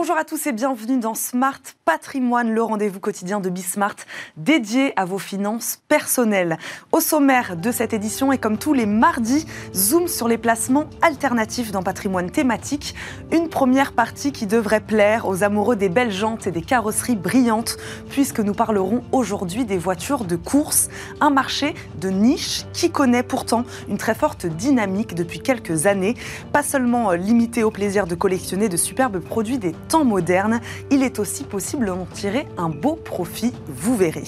Bonjour à tous et bienvenue dans Smart Patrimoine, le rendez-vous quotidien de Bismart dédié à vos finances personnelles. Au sommaire de cette édition et comme tous les mardis, zoom sur les placements alternatifs dans patrimoine thématique. Une première partie qui devrait plaire aux amoureux des belles jantes et des carrosseries brillantes puisque nous parlerons aujourd'hui des voitures de course, un marché de niche qui connaît pourtant une très forte dynamique depuis quelques années, pas seulement limité au plaisir de collectionner de superbes produits des temps modernes, il est aussi possible d'en tirer un beau profit, vous verrez.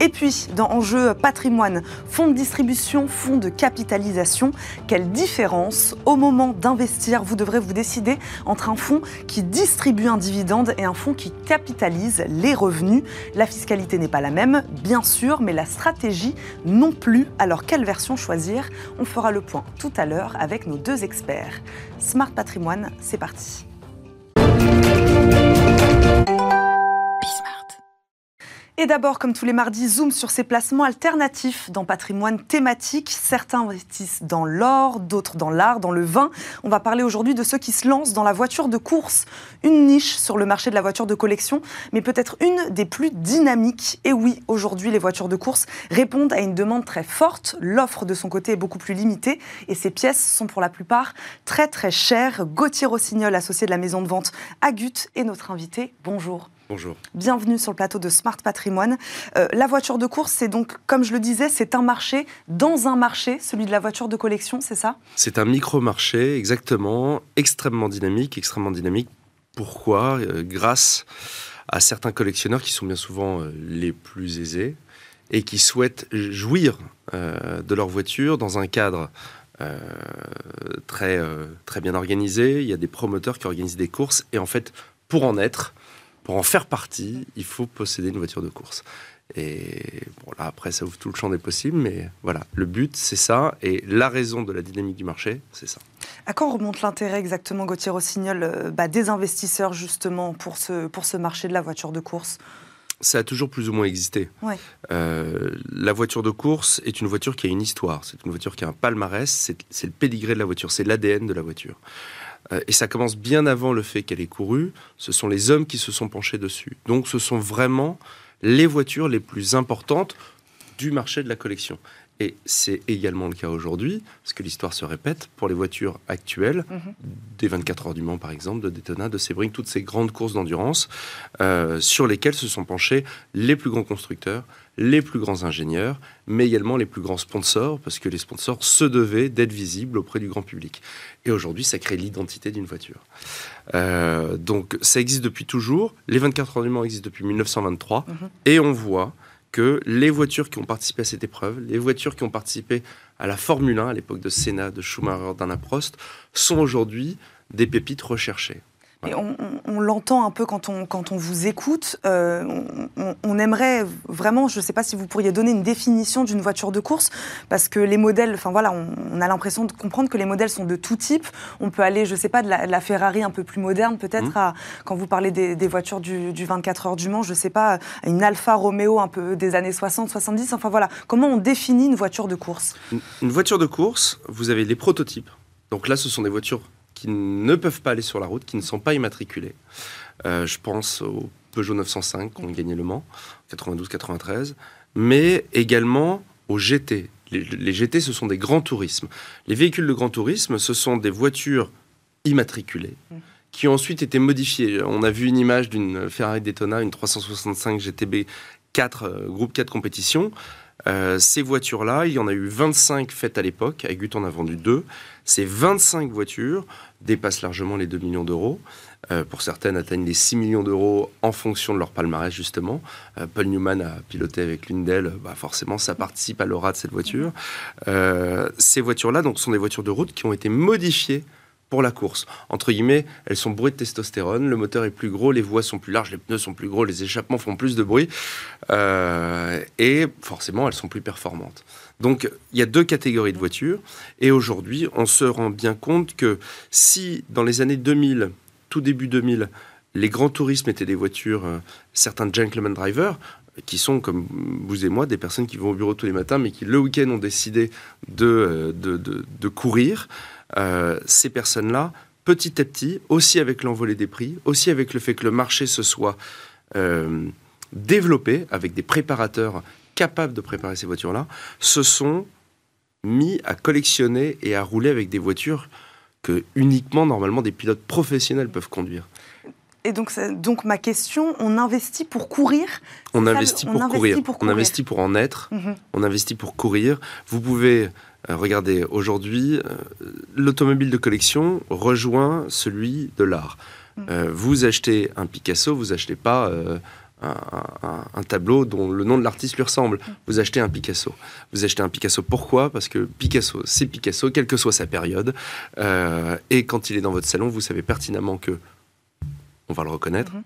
Et puis, dans Enjeu patrimoine, fonds de distribution, fonds de capitalisation, quelle différence Au moment d'investir, vous devrez vous décider entre un fonds qui distribue un dividende et un fonds qui capitalise les revenus. La fiscalité n'est pas la même, bien sûr, mais la stratégie non plus. Alors, quelle version choisir? On fera le point tout à l'heure avec nos deux experts. Smart Patrimoine, c'est parti. Et d'abord, comme tous les mardis, zoom sur ces placements alternatifs dans patrimoine thématique. Certains investissent dans l'or, d'autres dans l'art, dans le vin. On va parler aujourd'hui de ceux qui se lancent dans la voiture de course, une niche sur le marché de la voiture de collection, mais peut-être une des plus dynamiques. Et oui, aujourd'hui, les voitures de course répondent à une demande très forte. L'offre de son côté est beaucoup plus limitée et ces pièces sont pour la plupart très très chères. Gauthier Rossignol, associé de la maison de vente Agut, est notre invité. Bonjour. Bonjour. Bienvenue sur le plateau de Smart Patrimoine. Euh, la voiture de course, c'est donc, comme je le disais, c'est un marché dans un marché, celui de la voiture de collection, c'est ça? C'est un micro-marché, exactement, extrêmement dynamique, extrêmement dynamique. Pourquoi? Euh, Grâce à certains collectionneurs qui sont bien souvent euh, les plus aisés et qui souhaitent jouir de leur voiture dans un cadre très, très bien organisé. Il y a des promoteurs qui organisent des courses et en fait, pour en être, pour en faire partie, il faut posséder une voiture de course. Et bon, là, après, ça ouvre tout le champ des possibles, mais voilà, le but, c'est ça, et la raison de la dynamique du marché, c'est ça. À quand remonte l'intérêt exactement, Gauthier Rossignol, euh, bah, des investisseurs justement pour ce, pour ce marché de la voiture de course? Ça a toujours plus ou moins existé. Ouais. Euh, la voiture de course est une voiture qui a une histoire, c'est une voiture qui a un palmarès, c'est le pédigré de la voiture, c'est l'ADN de la voiture. Euh, et ça commence bien avant le fait qu'elle ait couru. Ce sont les hommes qui se sont penchés dessus. Donc ce sont vraiment les voitures les plus importantes du marché de la collection. Et c'est également le cas aujourd'hui, parce que l'histoire se répète, pour les voitures actuelles, mhm. des 24 heures du Mans par exemple, de Daytona, de Sebring, toutes ces grandes courses d'endurance, euh, sur lesquelles se sont penchés les plus grands constructeurs, les plus grands ingénieurs, mais également les plus grands sponsors, parce que les sponsors se devaient d'être visibles auprès du grand public. Et aujourd'hui, ça crée l'identité d'une voiture. Euh, donc ça existe depuis toujours. Les 24 heures du Mans existent depuis 1923. Mhm. Et on voit que les voitures qui ont participé à cette épreuve, les voitures qui ont participé à la Formule 1 à l'époque de Senna, de Schumacher, d'Anna Prost, sont aujourd'hui des pépites recherchées on, l'entend un peu quand on, quand on vous écoute. Euh, on, aimerait vraiment, je ne sais pas si vous pourriez donner une définition d'une voiture de course, parce que les modèles, enfin voilà, on, a l'impression de comprendre que les modèles sont de tout type. On peut aller, je ne sais pas, de la, Ferrari un peu plus moderne, peut-être, mmh. à quand vous parlez des, voitures du, 24 heures du Mans, je ne sais pas, une Alfa Romeo un peu des années 60, 70. Enfin voilà, comment on définit une voiture de course? Une voiture de course, vous avez les prototypes. Donc là, ce sont des voitures qui ne peuvent pas aller sur la route, qui ne sont pas immatriculés. Euh, je pense au Peugeot 905 qui ont gagné le Mans, 92-93, mais également aux GT. Les, GT, ce sont des grands tourismes. Les véhicules de grand tourisme, ce sont des voitures immatriculées mmh. qui ont ensuite été modifiées. On a vu une image d'une Ferrari Daytona, une 365 GTB 4, groupe 4 compétition. Euh, ces voitures-là, il y en a eu 25 faites à l'époque. Agut en a vendu deux. Ces 25 voitures dépassent largement les 2 millions d'euros. Euh, pour certaines, atteignent les 6 millions d'euros en fonction de leur palmarès, justement. Euh, Paul Newman a piloté avec l'une d'elles. Bah, forcément, ça participe à l'aura de cette voiture. ces voitures-là donc, sont des voitures de route qui ont été modifiées pour la course. Entre guillemets, elles sont bourrées de testostérone, le moteur est plus gros, les voies sont plus larges, les pneus sont plus gros, les échappements font plus de bruit, euh, et forcément, elles sont plus performantes. Donc, il y a deux catégories de voitures, et aujourd'hui, on se rend bien compte que si dans les années 2000, tout début 2000, les grands tourismes étaient des voitures, euh, certains gentleman drivers, qui sont comme vous et moi des personnes qui vont au bureau tous les matins, mais qui le week-end ont décidé de, euh, courir. Euh, ces personnes-là petit à petit, aussi avec l'envolée des prix, aussi avec le fait que le marché se soit développé avec des préparateurs capables de préparer ces voitures-là, se sont mis à collectionner et à rouler avec des voitures que uniquement normalement des pilotes professionnels peuvent conduire. Et donc, donc ma question, on investit pour courir On, investit, pour courir. On investit pour en être. Mhm. On investit pour courir. Vous pouvez euh, regarder aujourd'hui, euh, l'automobile de collection rejoint celui de l'art. Mhm. Euh, vous achetez un Picasso, vous achetez pas un, tableau dont le nom de l'artiste lui ressemble. Mhm. Vous achetez un Picasso. Vous achetez un Picasso pourquoi? Parce que Picasso, c'est Picasso, quelle que soit sa période. et quand il est dans votre salon, vous savez pertinemment que on va le reconnaître. Mhm.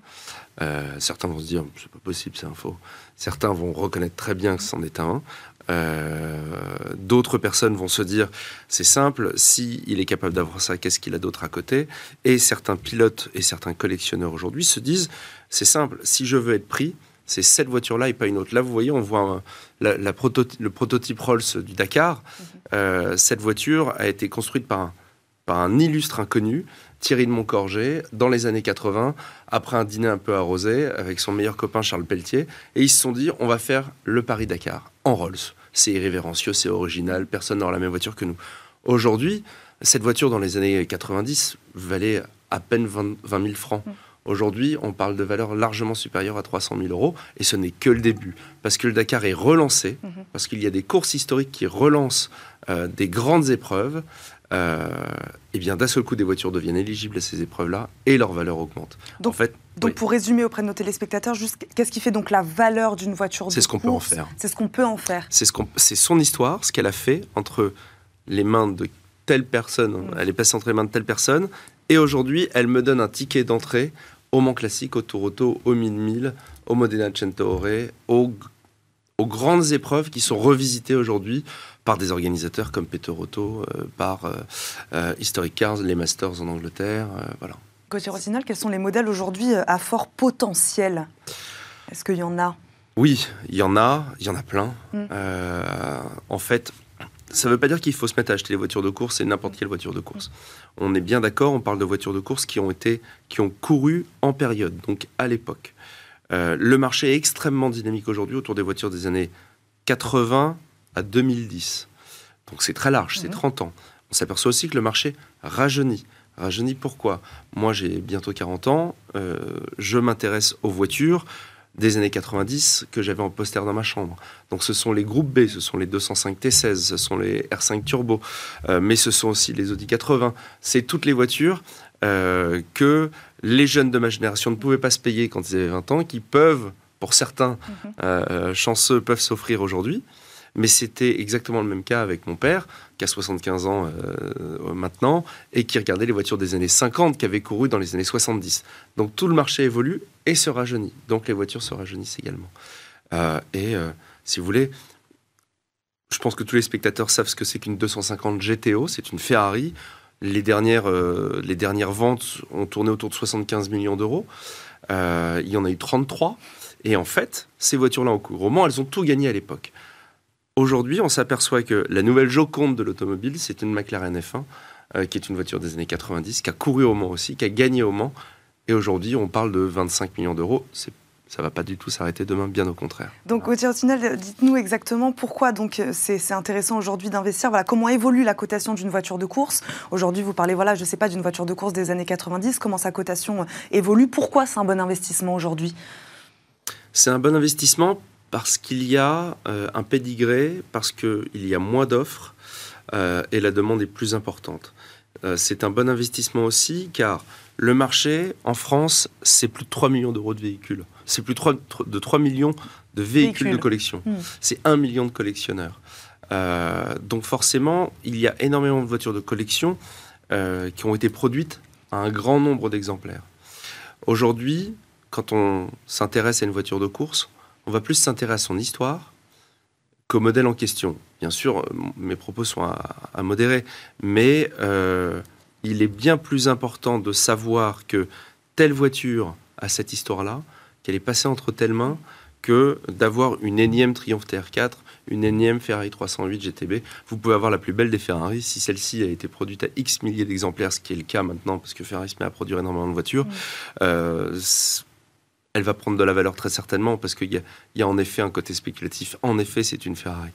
Euh, certains vont se dire, c'est pas possible, c'est un faux. Certains vont reconnaître très bien que c'en est un. Euh, d'autres personnes vont se dire, c'est simple, si il est capable d'avoir ça, qu'est-ce qu'il a d'autre à côté? Et certains pilotes et certains collectionneurs aujourd'hui se disent, c'est simple, si je veux être pris, c'est cette voiture-là et pas une autre. Là, vous voyez, on voit la, le prototype Rolls du Dakar. Mhm. Euh, cette voiture a été construite par un, par un illustre inconnu Thierry de Montcorgé dans les années 80, après un dîner un peu arrosé avec son meilleur copain Charles Pelletier. Et ils se sont dit, on va faire le Paris-Dakar en Rolls. C'est irrévérencieux, c'est original, personne n'aura la même voiture que nous. Aujourd'hui, cette voiture dans les années 90 valait à peine 20, 000 francs. Mm. Aujourd'hui, on parle de valeur largement supérieure à 300 000 euros, et ce n'est que le début, parce que le Dakar est relancé, mm-hmm. parce qu'il y a des courses historiques qui relancent euh, des grandes épreuves, euh, eh bien d'un seul coup des voitures deviennent éligibles à ces épreuves-là et leur valeur augmente. Donc, en fait, donc pour résumer auprès de nos téléspectateurs, qu'est-ce qui fait donc la valeur d'une voiture C'est ce qu'on peut en faire. C'est ce qu'on peut en faire. C'est ce c'est son histoire, ce qu'elle a fait entre les mains de telle personne, mm. elle est passée entre les mains de telle personne, et aujourd'hui elle me donne un ticket d'entrée au Mans Classique, au Tour Auto, au 1000 au Modena Centaure, aux, aux grandes épreuves qui sont revisitées aujourd'hui par des organisateurs comme Peter Otto, euh, par euh, euh, Historic Cars, les Masters en Angleterre. voilà. Côté Rossinal, quels sont les modèles aujourd'hui à fort potentiel? Est-ce qu'il y en a? Oui, il y en a, il y en a plein. Mm. en fait, ça ne veut pas dire qu'il faut se mettre à acheter les voitures de course et n'importe quelle voiture de course. On est bien d'accord, on parle de voitures de course qui ont été, qui ont couru en période, donc à l'époque. le marché est extrêmement dynamique aujourd'hui autour des voitures des années 80 à 2010. Donc c'est très large, c'est 30 mhm. ans. On s'aperçoit aussi que le marché rajeunit. Rajeunit pourquoi? Moi j'ai bientôt 40 ans, euh, je m'intéresse aux voitures des années 90 que j'avais en poster dans ma chambre. Donc ce sont les groupes B, ce sont les 205 T16, ce sont les R5 Turbo, euh, mais ce sont aussi les Audi 80. C'est toutes les voitures euh, que les jeunes de ma génération ne pouvaient pas se payer quand ils avaient 20 ans, qui peuvent, pour certains mhm. chanceux, peuvent s'offrir aujourd'hui. Mais c'était exactement le même cas avec mon père, qui a 75 ans euh, maintenant, et qui regardait les voitures des années 50 qui avaient couru dans les années 70. Donc tout le marché évolue et se rajeunit. Donc les voitures se rajeunissent également. Euh, et euh, si vous voulez, je pense que tous les spectateurs savent ce que c'est qu'une 250 GTO. C'est une Ferrari. Les dernières, les dernières ventes ont tourné autour de 75 millions d'euros. il y en a eu 33. Et en fait, ces voitures-là au couronnement, elles ont tout gagné à l'époque. Aujourd'hui, on s'aperçoit que la nouvelle Joconde de l'automobile, c'est une McLaren F1, euh, qui est une voiture des années 90, qui a couru au Mans aussi, qui a gagné au Mans. Et aujourd'hui, on parle de 25 millions d'euros. ça ne va pas du tout s'arrêter demain, bien au contraire. Donc, au final, dites-nous exactement pourquoi donc euh, c'est intéressant aujourd'hui d'investir. Voilà, comment évolue la cotation d'une voiture de course? Aujourd'hui, vous parlez, voilà, je ne sais pas, d'une voiture de course des années 90. Comment sa cotation euh, évolue? Pourquoi c'est un bon investissement aujourd'hui? C'est un bon investissement parce qu'il y a euh, un pédigré, parce qu'il y a moins d'offres euh, et la demande est plus importante. Euh, c'est un bon investissement aussi car le marché en France, c'est plus de 3 millions d'euros de véhicules. C'est plus de 3 millions de véhicules de collection. Hmm. C'est 1 million de collectionneurs. donc forcément, il y a énormément de voitures de collection qui ont été produites à un grand nombre d'exemplaires. Aujourd'hui, quand on s'intéresse à une voiture de course, on va plus s'intéresser à son histoire qu'au modèle en question. Bien sûr, euh, mes propos sont à, modérer, mais euh, il est bien plus important de savoir que telle voiture a cette histoire-là, qu'elle est passée entre telles mains, que d'avoir une énième Triumph TR4, une énième Ferrari 308 GTB. Vous pouvez avoir la plus belle des Ferrari. Si celle-ci a été produite à X milliers d'exemplaires, ce qui est le cas maintenant, parce que Ferrari se met à produire énormément de voitures, euh, elle va prendre de la valeur très certainement, parce qu'il y a en effet un côté spéculatif. En effet, c'est une Ferrari.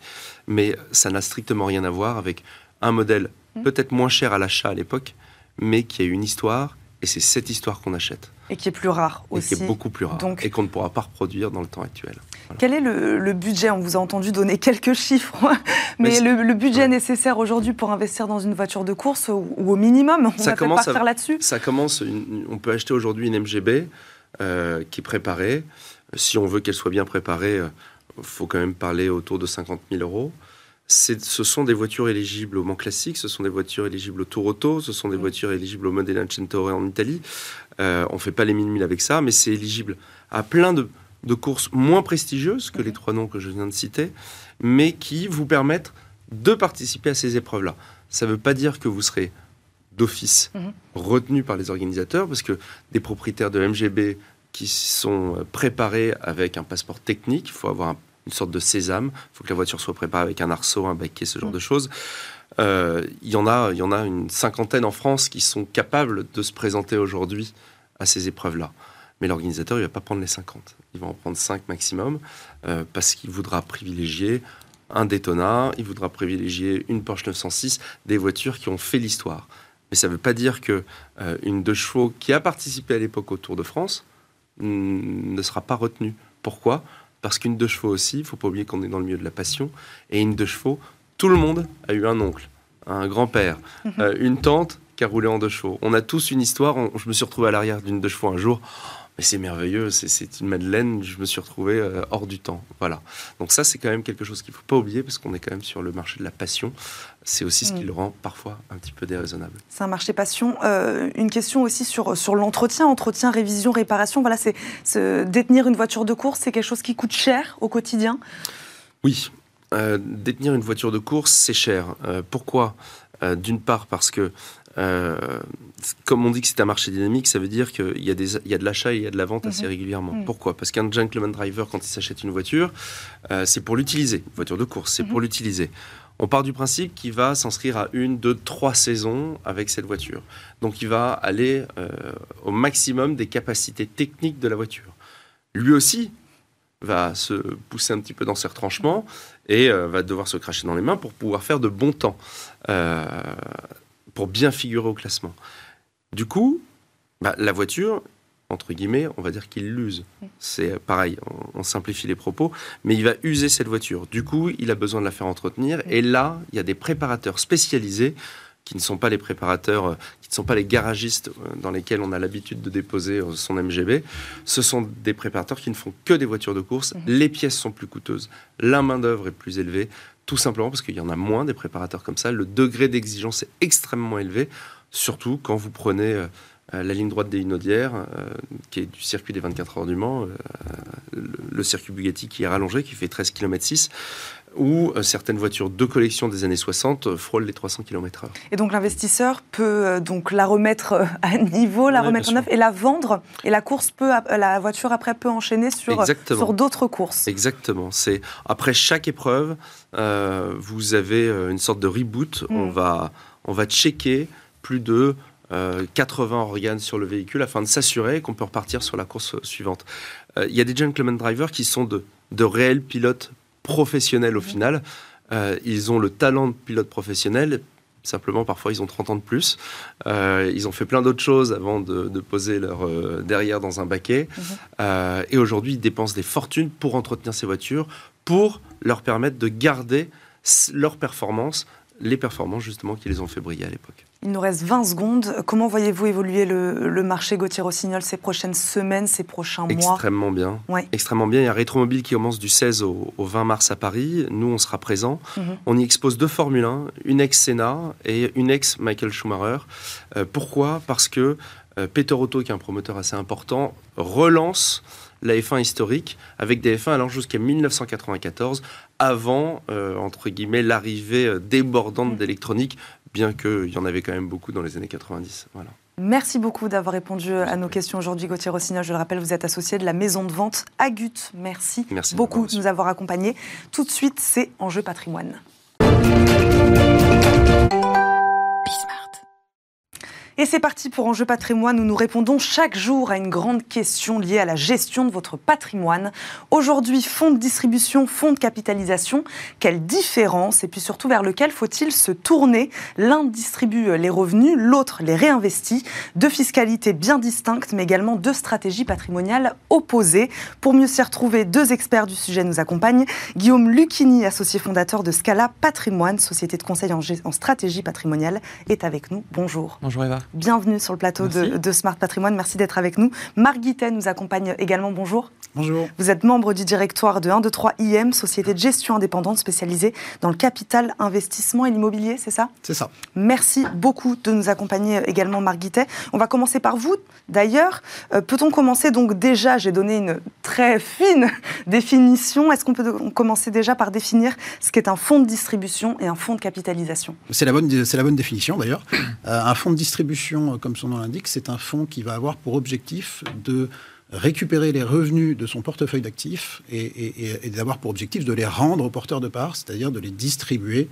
Mais ça n'a strictement rien à voir avec un modèle Mm. peut-être moins cher à l'achat à l'époque, mais qui a une histoire, et c'est cette histoire qu'on achète, Et qui est plus rare et aussi. qui est beaucoup plus rare, Donc- et qu'on ne pourra pas reproduire dans le temps actuel. Quel est le, le budget? On vous a entendu donner quelques chiffres, mais, Mais le, le budget Ouais. nécessaire aujourd'hui pour investir dans une voiture de course, ou, ou au minimum, on Ça va commence partir là-dessus? Ça commence, une- on peut acheter aujourd'hui une MGB euh, qui est préparée. Si on veut qu'elle soit bien préparée, il faut quand même parler autour de 50 000 euros. Ce sont des voitures éligibles au Mans Classique, ce sont des voitures éligibles au Tour Auto, ce sont des Mm. voitures éligibles au Modena Centauri en Italie. Euh, on ne fait pas les 1000 000 avec ça, mais c'est éligible à plein de, de courses moins prestigieuses que les trois noms que je viens de citer, mais qui vous permettent de participer à ces épreuves-là. Ça ne veut pas dire que vous serez d'office Mhm. retenu par les organisateurs, parce que des propriétaires de MGB qui sont euh, préparés avec un passeport technique, il faut avoir un- une sorte de sésame, il faut que la voiture soit préparée avec un arceau, un baquet, ce genre Mhm. de choses. Euh, Il y, en a, il y en a une cinquantaine en France qui sont capables de se présenter aujourd'hui à ces épreuves-là. Mais l'organisateur, il ne va pas prendre les 50. Il va en prendre 5 maximum, euh, parce qu'il voudra privilégier un Daytona, il voudra privilégier une Porsche 906, des voitures qui ont fait l'histoire. Mais ça ne veut pas dire que euh, une deux chevaux qui a participé à l'époque au Tour de France mm, ne sera pas retenue. Pourquoi? Parce qu'une deux chevaux aussi, il ne faut pas oublier qu'on est dans le milieu de la passion, et une deux chevaux, tout le monde a eu un oncle, un grand-père, Mhm. euh, une tante qui a roulé en deux chevaux. On a tous une histoire. On- je me suis retrouvé à l'arrière d'une deux chevaux un jour. Mais c'est merveilleux, c'est- une madeleine. Je me suis retrouvé euh, hors du temps. Voilà. Donc ça, c'est quand même quelque chose qu'il faut pas oublier parce qu'on est quand même sur le marché de la passion. C'est aussi ce qui Mm. le rend parfois un petit peu déraisonnable. C'est un marché passion. Euh, une question aussi sur, sur l'entretien, entretien, révision, réparation. Voilà, c'est détenir une voiture de course, c'est quelque chose qui coûte cher au quotidien? Oui, euh, détenir une voiture de course, c'est cher. Pourquoi? D'une part parce que, euh, comme on dit que c'est un marché dynamique, ça veut dire qu'il y, a des- il y a de l'achat et il y a de la vente assez Mhm. régulièrement. Mhm. Pourquoi? Parce qu'un gentleman driver, quand il s'achète une voiture, euh, c'est pour l'utiliser. Une voiture de course, c'est Mhm. pour l'utiliser. On part du principe qu'il va s'inscrire à une, deux, trois saisons avec cette voiture. Donc il va aller euh, au maximum des capacités techniques de la voiture. Lui aussi va se pousser un petit peu dans ses retranchements et euh, va devoir se cracher dans les mains pour pouvoir faire de bons temps, pour bien figurer au classement. Du coup, bah, la voiture, entre guillemets, on va dire qu'il l'use. C'est pareil, on, on simplifie les propos, mais il va user cette voiture. Du coup, il a besoin de la faire entretenir. Et là, il y a des préparateurs spécialisés qui ne sont pas les préparateurs, euh, qui ne sont pas les garagistes euh, dans lesquels on a l'habitude de déposer euh, son MGB. Ce sont des préparateurs qui ne font que des voitures de course. Les pièces sont plus coûteuses. La main-d'œuvre est plus élevée, tout simplement parce qu'il y en a moins des préparateurs comme ça. Le degré d'exigence est extrêmement élevé, surtout quand vous prenez euh, euh, la ligne droite des Hunaudières, euh, qui est du circuit des 24 heures du Mans, le, le circuit Bugatti qui est rallongé, qui fait 13 km 6, où certaines voitures de collection des années 60 euh, frôlent les 300 km/h. Et donc l'investisseur peut donc la remettre à niveau, la Ouais, remettre en neuf et la vendre. Et la course peut, la voiture après peut enchaîner sur, Exactement. sur d'autres courses. Exactement. C'est après chaque épreuve, euh, vous avez une sorte de reboot. Mm. On va on va checker plus de euh, 80 organes sur le véhicule afin de s'assurer qu'on peut repartir sur la course suivante. Euh, Il y a des gentleman drivers qui sont de, de réels pilotes professionnels au final. Euh, ils ont le talent de pilote professionnel. Simplement, parfois, ils ont 30 ans de plus. Euh, ils ont fait plein d'autres choses avant de, de poser leur euh, derrière dans un baquet. Mhm. Euh, et aujourd'hui, ils dépensent des fortunes pour entretenir ces voitures, pour leur permettre de garder leurs performances, les performances justement qui les ont fait briller à l'époque. Il nous reste 20 secondes. Comment voyez-vous évoluer le, le marché Gauthier-Rossignol ces prochaines semaines, ces prochains mois? Extrêmement bien. Ouais. Extrêmement bien. Il y a Rétromobile qui commence du 16 au, au 20 mars à Paris. Nous, on sera présents. Mhm. On y expose deux Formule 1, une ex-Senna et une ex-Michael Schumacher. Euh, pourquoi? Parce que euh, Peter Otto, qui est un promoteur assez important, relance la F1 historique avec des F1 allant jusqu'à 1994, avant, euh, entre guillemets, l'arrivée euh, débordante Mhm. d'électronique, bien qu'il y en avait quand même beaucoup dans les années 90. Voilà. Merci beaucoup d'avoir répondu à nos questions aujourd'hui, Gauthier Rossignol. Je le rappelle, vous êtes associé de la maison de vente Agut. Merci, Merci beaucoup de nous avoir accompagnés. Tout de suite, c'est Enjeu patrimoine. Et c'est parti pour Enjeu patrimoine où nous répondons chaque jour à une grande question liée à la gestion de votre patrimoine. Aujourd'hui, fonds de distribution, fonds de capitalisation, quelle différence? Et puis surtout vers lequel faut-il se tourner? L'un distribue les revenus, l'autre les réinvestit. Deux fiscalités bien distinctes mais également deux stratégies patrimoniales opposées. Pour mieux s'y retrouver, deux experts du sujet nous accompagnent. Guillaume Lucchini, associé fondateur de Scala Patrimoine, société de conseil en, en stratégie patrimoniale, est avec nous. Bonjour. Bonjour Eva. Bienvenue sur le plateau de, Smart Patrimoine. Merci d'être avec nous. Marc Guittet nous accompagne également. Bonjour. Bonjour. Vous êtes membre du directoire de 123 IM, société de gestion indépendante spécialisée dans le capital, investissement et l'immobilier, c'est ça? C'est ça. Merci beaucoup de nous accompagner également, Marc Guittet. On va commencer par vous. D'ailleurs, euh, peut-on commencer donc déjà, j'ai donné une très fine définition, est-ce qu'on peut commencer déjà par définir ce qu'est un fonds de distribution et un fonds de capitalisation? C'est la, bonne, la bonne définition d'ailleurs. Euh, un fonds de distribution, comme son nom l'indique, c'est un fonds qui va avoir pour objectif de récupérer les revenus de son portefeuille d'actifs et, d'avoir pour objectif de les rendre aux porteurs de parts, c'est-à-dire de les distribuer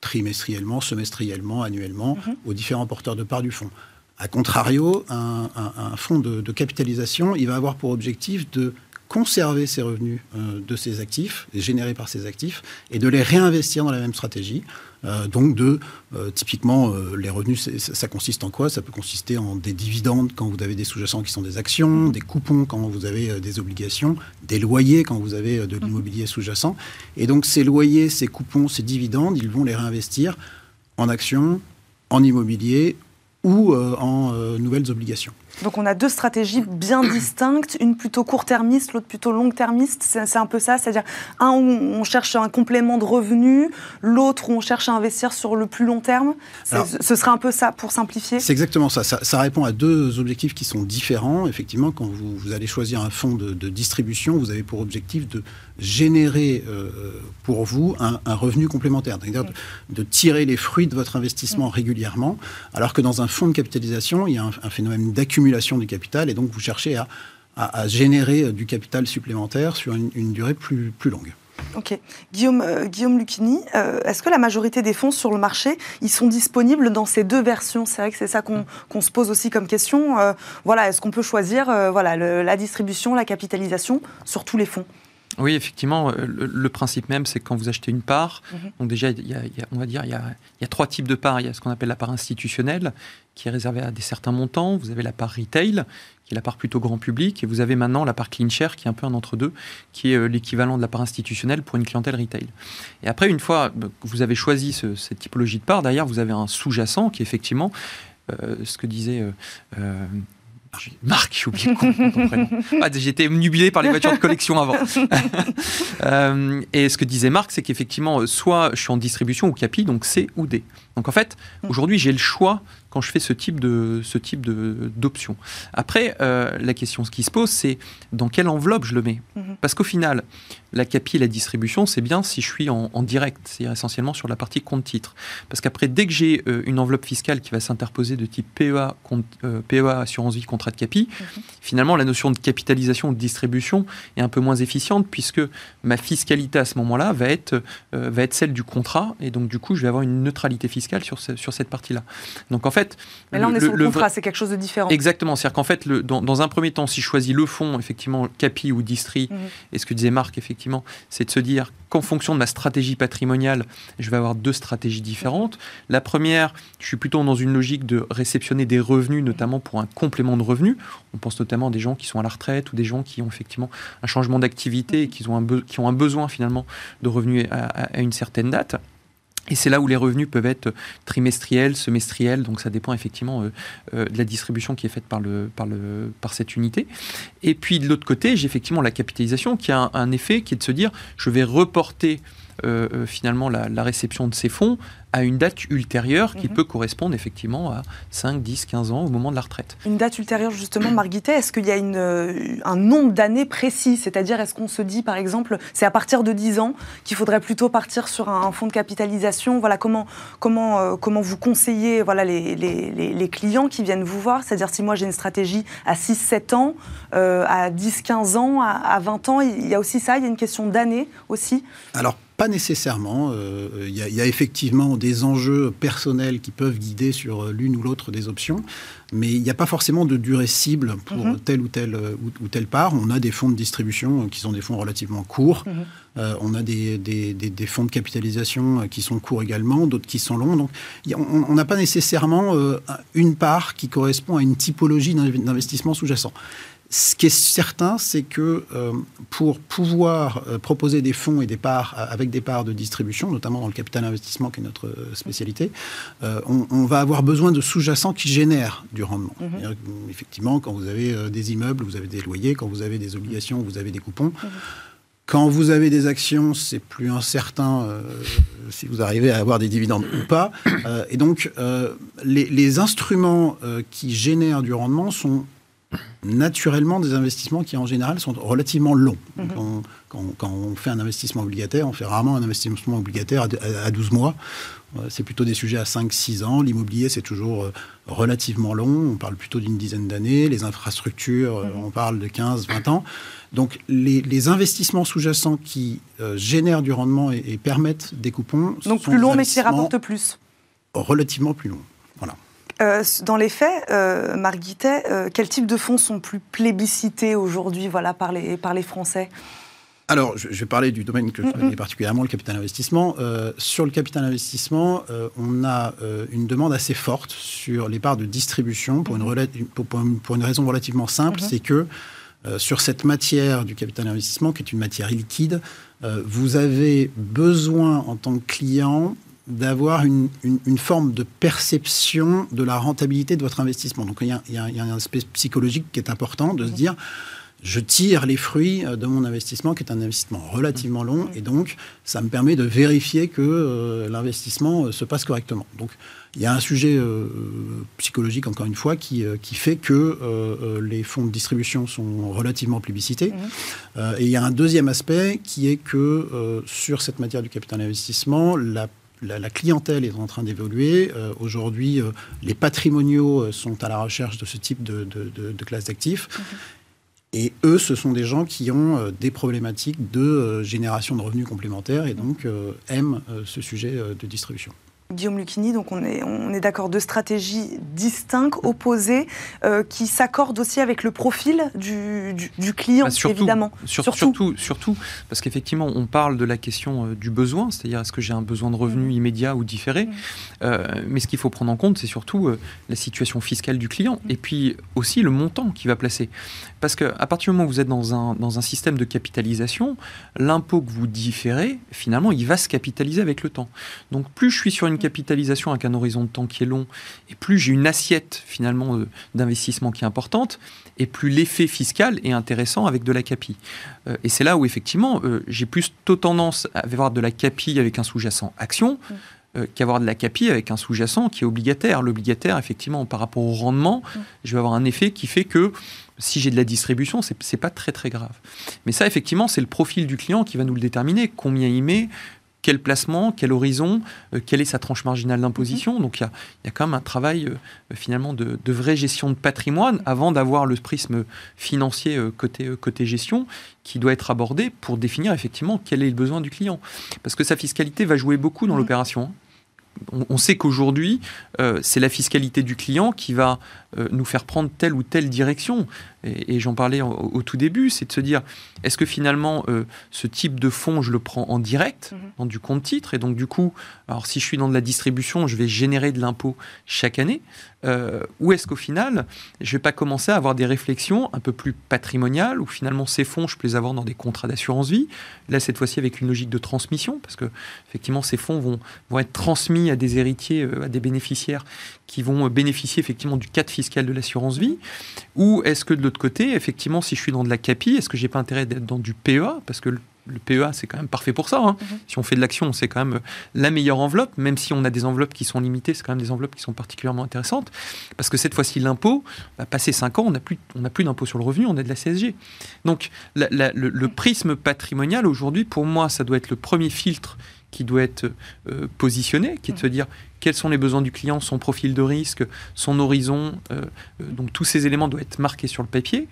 trimestriellement, semestriellement, annuellement mhm. aux différents porteurs de parts du fonds. A contrario, un, fonds de, de, capitalisation, il va avoir pour objectif de conserver ses revenus euh, de ses actifs, générés par ses actifs, et de les réinvestir dans la même stratégie. Euh, donc, de, euh, typiquement, les revenus, ça consiste en quoi? Ça peut consister en des dividendes quand vous avez des sous-jacents qui sont des actions, des coupons quand vous avez des obligations, des loyers quand vous avez de l'immobilier sous-jacent. Et donc, ces loyers, ces coupons, ces dividendes, ils vont les réinvestir en actions, en immobilier ou en nouvelles obligations. Donc on a deux stratégies bien distinctes, une plutôt court-termiste, l'autre plutôt long-termiste. C'est un peu ça, c'est-à-dire un où on cherche un complément de revenus, l'autre où on cherche à investir sur le plus long terme. ce serait un peu ça pour simplifier. C'est exactement ça. ça. répond à deux objectifs qui sont différents. Effectivement, quand vous, allez choisir un fonds de, distribution, vous avez pour objectif de générer euh, pour vous un, revenu complémentaire, c'est-à-dire de, tirer les fruits de votre investissement régulièrement, alors que dans un fonds de capitalisation, il y a un, un phénomène d'accumulation du capital et donc vous cherchez à, générer euh, du capital supplémentaire sur une, durée plus, plus longue. Ok. Guillaume, euh, Guillaume Lucchini, euh, est-ce que la majorité des fonds sur le marché, ils sont disponibles dans ces deux versions? C'est vrai que c'est ça qu'on se pose aussi comme question. voilà, est-ce qu'on peut choisir voilà, la distribution, la capitalisation sur tous les fonds? Oui, effectivement, le, principe même, c'est quand vous achetez une part, mhm. donc déjà, il y a, on va dire, il y, a, il y, a, trois types de parts. Il y a ce qu'on appelle la part institutionnelle, qui est réservée à des certains montants. Vous avez la part retail, qui est la part plutôt grand public. Et vous avez maintenant la part clean share, qui est un peu un entre-deux, qui est euh, l'équivalent de la part institutionnelle pour une clientèle retail. Et après, une fois que vous avez choisi cette typologie de part, derrière, vous avez un sous-jacent qui est effectivement euh, ce que disait euh, Marc, j'ai oublié ton prénom. Ah, J'étais nubilé par les voitures de collection avant. Euh, et ce que disait Marc, c'est qu'effectivement, soit je suis en distribution ou capi, donc C ou D. Donc en fait, mm. aujourd'hui, j'ai le choix quand je fais ce type de ce type de d'option. Après, euh, la question qui se pose, c'est dans quelle enveloppe je le mets? Mm-hmm. Parce qu'au final, la capi et la distribution, c'est bien si je suis en, direct, c'est-à-dire essentiellement sur la partie compte titre. Parce qu'après, dès que j'ai euh, une enveloppe fiscale qui va s'interposer de type PEA, compte, PEA assurance vie contrat de capi, mm-hmm. finalement la notion de capitalisation ou de distribution est un peu moins efficiente puisque ma fiscalité à ce moment-là va être va être celle du contrat et donc du coup je vais avoir une neutralité fiscale sur, sur cette partie-là. Donc en fait. Mais là, on est sur le, contrat, c'est quelque chose de différent. Exactement. C'est-à-dire qu'en fait, le, dans, un premier temps, si je choisis le fonds, effectivement, CAPI ou Distri, mhm. et ce que disait Marc, effectivement, c'est de se dire qu'en fonction de ma stratégie patrimoniale, je vais avoir deux stratégies différentes. La première, je suis plutôt dans une logique de réceptionner des revenus, notamment pour un complément de revenus. On pense notamment à des gens qui sont à la retraite ou des gens qui ont effectivement un changement d'activité et qui ont, un qui ont un besoin finalement de revenus à une certaine date. Et c'est là où les revenus peuvent être trimestriels, semestriels, donc ça dépend effectivement euh, euh, de la distribution qui est faite par, le, par, le, par cette unité. Et puis de l'autre côté, j'ai effectivement la capitalisation qui a un, effet qui est de se dire je vais reporter finalement la, réception de ces fonds à une date ultérieure qui Mhm. peut correspondre effectivement à 5, 10, 15 ans au moment de la retraite. Une date ultérieure, justement, Marguité, est-ce qu'il y a une, euh, un nombre d'années précis? C'est-à-dire, est-ce qu'on se dit, par exemple, c'est à partir de 10 ans qu'il faudrait plutôt partir sur un, un fonds de capitalisation? Voilà, comment, comment, euh, comment vous conseillez voilà, les, les- les- les clients qui viennent vous voir? C'est-à-dire, si moi j'ai une stratégie à 6-7 ans, euh, à 10-15 ans, à, à 20 ans, il y a aussi ça, il y a une question d'années aussi? Alors, pas nécessairement. Euh, Il y, a- il y a effectivement des enjeux personnels qui peuvent guider sur euh, l'une ou l'autre des options, mais il n'y a pas forcément de durée cible pour Mhm. telle ou telle, euh, ou, ou telle part. On a des fonds de distribution euh, qui sont des fonds relativement courts. Mhm. Euh, on a des, des- des- des fonds de capitalisation euh, qui sont courts également, d'autres qui sont longs. Donc, a- on n'a pas nécessairement euh, une part qui correspond à une typologie d'inv- d'investissement sous-jacent. Ce qui est certain, c'est que euh, pour pouvoir euh, proposer des fonds et des parts euh, avec des parts de distribution, notamment dans le capital investissement qui est notre spécialité, euh, on, on va avoir besoin de sous-jacents qui génèrent du rendement. Mhm. Effectivement, quand vous avez des immeubles, vous avez des loyers, quand vous avez des obligations, vous avez des coupons. Quand vous avez des actions, c'est plus incertain euh, si vous arrivez à avoir des dividendes ou pas. Euh, et donc, euh, les, les instruments qui génèrent du rendement sont naturellement des investissements qui, en général, sont relativement longs. On- quand, quand on fait un investissement obligataire, on fait rarement un investissement obligataire à, à- à 12 mois. Euh, C'est plutôt des sujets à 5-6 ans. L'immobilier, c'est toujours euh, relativement long. On parle plutôt d'une dizaine d'années. Les infrastructures, euh, on parle de 15-20 ans. Donc, les, les investissements sous-jacents qui euh, génèrent du rendement et, et permettent des coupons Donc sont plus long, mais qui investissements rapporte plus relativement plus longs. Euh, dans les faits, euh, Marguitet, euh, quels types de fonds sont plus plébiscités aujourd'hui voilà, par, les, par les Français? Alors, je, je vais parler du domaine que je connais particulièrement, le capital investissement. Euh, sur le capital investissement, euh, on a euh, une demande assez forte sur les parts de distribution pour une, rela- pour, pour une, pour une raison relativement simple, c'est que sur cette matière du capital investissement, qui est une matière liquide, vous avez besoin en tant que client d'avoir une, une- une forme de perception de la rentabilité de votre investissement. Donc il y a, il y a- il y a un aspect psychologique qui est important de se dire je tire les fruits euh, de mon investissement, qui est un investissement relativement long, et donc ça me permet de vérifier que euh, l'investissement euh, se passe correctement. Donc il y a un sujet euh, psychologique, encore une fois, qui, qui fait que les fonds de distribution sont relativement plébiscités. Mhm. Et il y a un deuxième aspect qui est que sur cette matière du capital investissement, la la, la clientèle est en train d'évoluer. Euh, Aujourd'hui, euh, les patrimoniaux euh, sont à la recherche de ce type de, de, de- de classe d'actifs. Et eux, ce sont des gens qui ont des problématiques de génération de revenus complémentaires et donc aiment ce sujet de distribution. Guillaume Lucchini, donc on est, on est d'accord, deux stratégies distinctes, opposées, euh, qui s'accordent aussi avec le profil du, du- du client, Bah, surtout, évidemment. sur- Surtout. surtout, surtout, parce qu'effectivement, on parle de la question euh, du besoin, c'est-à-dire est-ce que j'ai un besoin de revenus immédiat ou différé. Mhm. Euh, mais ce qu'il faut prendre en compte, c'est surtout la situation fiscale du client et puis aussi le montant qu'il va placer. Parce qu'à partir du moment où vous êtes dans un, dans un système de capitalisation, l'impôt que vous différez, finalement, il va se capitaliser avec le temps. Donc plus je suis sur une capitalisation avec un horizon de temps qui est long, et plus j'ai une assiette finalement euh, d'investissement qui est importante, et plus l'effet fiscal est intéressant avec de la capi. Euh, et c'est là où effectivement euh, j'ai plutôt tendance à avoir de la capi avec un sous-jacent action. euh, qu'avoir de la capi avec un sous-jacent qui est obligataire. L'obligataire, effectivement, par rapport au rendement, je vais avoir un effet qui fait que si j'ai de la distribution, c'est c'est pas très très grave. Mais ça, effectivement, c'est le profil du client qui va nous le déterminer. Combien il met, quel placement, quel horizon, euh, quelle est sa tranche marginale d'imposition. Donc il y a, il y a quand même un travail euh, finalement de, de vraie gestion de patrimoine avant d'avoir le prisme financier euh, côté, euh, côté gestion qui doit être abordé pour définir effectivement quel est le besoin du client. Parce que sa fiscalité va jouer beaucoup dans Mhm. l'opération. hein. On, sait qu'aujourd'hui, euh, c'est la fiscalité du client qui va euh, nous faire prendre telle ou telle direction. Et, et j'en parlais au, au tout début, c'est de se dire, est-ce que finalement, euh, ce type de fonds, je le prends en direct, Mhm. dans du compte titre, et donc du coup, alors si je suis dans de la distribution, je vais générer de l'impôt chaque année, euh, ou est-ce qu'au final, je vais pas commencer à avoir des réflexions un peu plus patrimoniales, où finalement ces fonds, je peux les avoir dans des contrats d'assurance vie, là cette fois-ci avec une logique de transmission, parce que effectivement ces fonds vont, vont être transmis à des héritiers, euh, à des bénéficiaires qui vont euh, bénéficier effectivement du cadre fiscal de l'assurance vie. Ou est-ce que de l'autre côté, effectivement, si je suis dans de la CAPI, est-ce que j'ai pas intérêt d'être dans du PEA Parce que le PEA, c'est quand même parfait pour ça. Hein. Mhm. Si on fait de l'action, c'est quand même la meilleure enveloppe, même si on a des enveloppes qui sont limitées, c'est quand même des enveloppes qui sont particulièrement intéressantes. Parce que cette fois-ci, l'impôt, bah, passé 5 ans, on n'a plus, plus d'impôt sur le revenu, on a de la CSG. Donc le, prisme patrimonial, aujourd'hui, pour moi, ça doit être le premier filtre qui doit être euh, positionné, qui est de se dire quels sont les besoins du client, son profil de risque, son horizon. Euh, euh, donc tous ces éléments doivent être marqués sur le papier.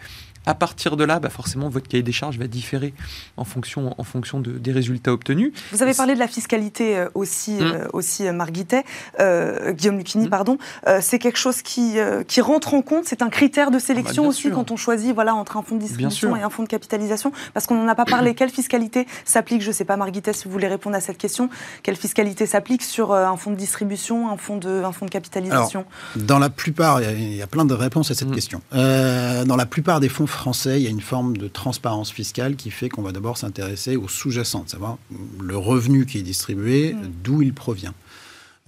À partir de là, bah forcément, votre cahier des charges va différer en fonction, en fonction de, des résultats obtenus. Vous avez parlé de la fiscalité euh, aussi, mmh. euh, aussi euh, Guillaume Lucchini, mmh. pardon. c'est quelque chose qui, qui rentre en compte, c'est un critère de sélection ah bah, aussi quand on choisit voilà, entre un fonds de distribution et un fonds de capitalisation Parce qu'on n'en a pas parlé. Quelle fiscalité s'applique Je ne sais pas, Marguité, si vous voulez répondre à cette question. Quelle fiscalité s'applique sur un fonds de distribution, un fonds de, un fonds de capitalisation? Dans la plupart, il y, a plein de réponses à cette mmh. question. dans la plupart des fonds français, il y a une forme de transparence fiscale qui fait qu'on va d'abord s'intéresser au sous-jacent, savoir le revenu qui est distribué, mm. d'où il provient.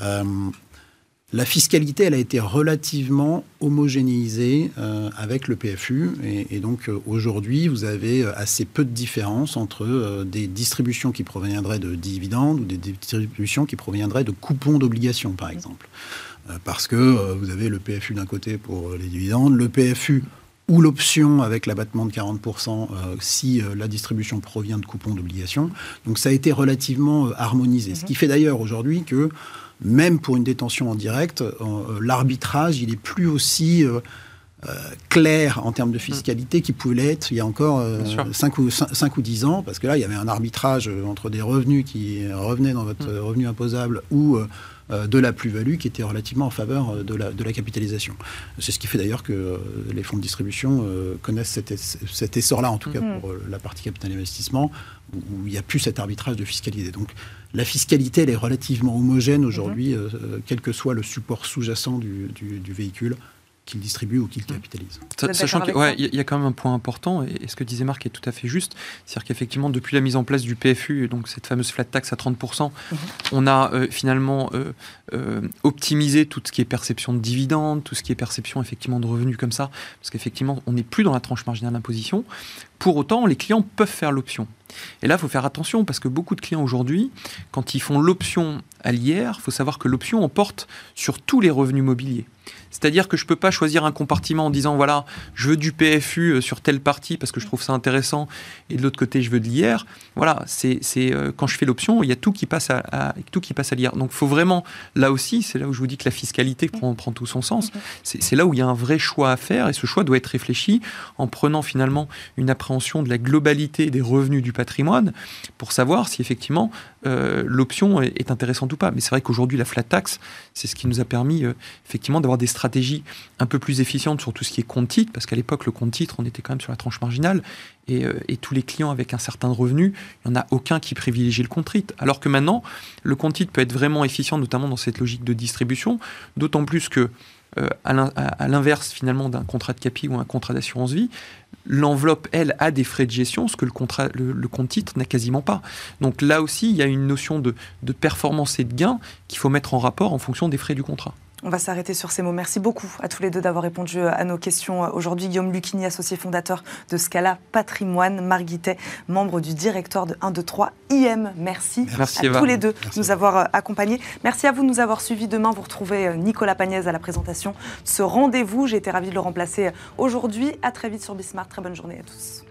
Euh, la fiscalité, elle a été relativement homogénéisée euh, avec le PFU. Et, donc euh, aujourd'hui, vous avez assez peu de différence entre des distributions qui proviendraient de dividendes ou des distributions qui proviendraient de coupons d'obligations, par exemple. parce que vous avez le PFU d'un côté pour les dividendes, le PFU ou l'option avec l'abattement de 40% euh, si euh, la distribution provient de coupons d'obligation. Donc ça a été relativement euh, harmonisé. Ce mhm. qui fait d'ailleurs aujourd'hui que même pour une détention en direct, l'arbitrage, il est plus aussi clair en termes de fiscalité qu'il pouvait l'être il y a encore 5 ou, 5, ou 10 ans, parce que là, il y avait un arbitrage entre des revenus qui revenaient dans votre mhm. revenu imposable ou de la plus-value qui était relativement en faveur euh, de la, de la capitalisation. C'est ce qui fait d'ailleurs que euh, les fonds de distribution connaissent cet, essor-là, en tout cas mhm. pour la partie capital investissement, où, il n'y a plus cet arbitrage de fiscalité. Donc la fiscalité, elle est relativement homogène aujourd'hui, mhm. quel que soit le support sous-jacent du, du véhicule qu'il distribue ou qu'il mmh. capitalise. Sachant qu'il y, a quand même un point important, et, ce que disait Marc est tout à fait juste, c'est-à-dire qu'effectivement, depuis la mise en place du PFU, donc cette fameuse flat tax à 30%, mmh. on a euh, finalement euh, euh, optimisé tout ce qui est perception de dividendes, tout ce qui est perception effectivement de revenus comme ça, parce qu'effectivement, on n'est plus dans la tranche marginale d'imposition. Pour autant, les clients peuvent faire l'option. Et là, il faut faire attention parce que beaucoup de clients aujourd'hui, quand ils font l'option à l'IR, il faut savoir que l'option en porte sur tous les revenus mobiliers. C'est-à-dire que je ne peux pas choisir un compartiment en disant voilà, je veux du PFU euh, sur telle partie parce que je trouve ça intéressant et de l'autre côté je veux de l'IR. Voilà, c'est euh, quand je fais l'option, il y a tout qui passe à, tout qui passe à l'IR. Donc il faut vraiment là aussi, c'est là où je vous dis que la fiscalité prend, prend tout son sens. C'est là où il y a un vrai choix à faire et ce choix doit être réfléchi en prenant finalement une appréhension de la globalité des revenus du patrimoine pour savoir si effectivement euh, l'option est, intéressante ou pas. Mais c'est vrai qu'aujourd'hui la flat tax, c'est ce qui nous a permis effectivement d'avoir des stratégie un peu plus efficiente sur tout ce qui est compte titre, parce qu'à l'époque, le compte titre, on était quand même sur la tranche marginale, et, euh, tous les clients avec un certain revenu, il n'y en a aucun qui privilégie le compte titre. Alors que maintenant, le compte titre peut être vraiment efficient, notamment dans cette logique de distribution, d'autant plus que euh, à l'inverse finalement d'un contrat de capi ou un contrat d'assurance vie, l'enveloppe, elle, a des frais de gestion, ce que le, contrat, le, compte titre n'a quasiment pas. Donc là aussi, il y a une notion de, de performance et de gain qu'il faut mettre en rapport en fonction des frais du contrat. On va s'arrêter sur ces mots. Merci beaucoup à tous les deux d'avoir répondu à nos questions aujourd'hui. Guillaume Lucchini, associé fondateur de Scala Patrimoine, Marguitet, membre du directoire de 1, 2, 3 IM. Merci, à tous les deux de nous avoir euh, accompagnés. Merci à vous de nous avoir suivis. Demain, vous retrouvez euh, Nicolas Pagnès à la présentation de ce rendez-vous. J'ai été ravie de le remplacer aujourd'hui. À très vite sur Bismarck. Très bonne journée à tous.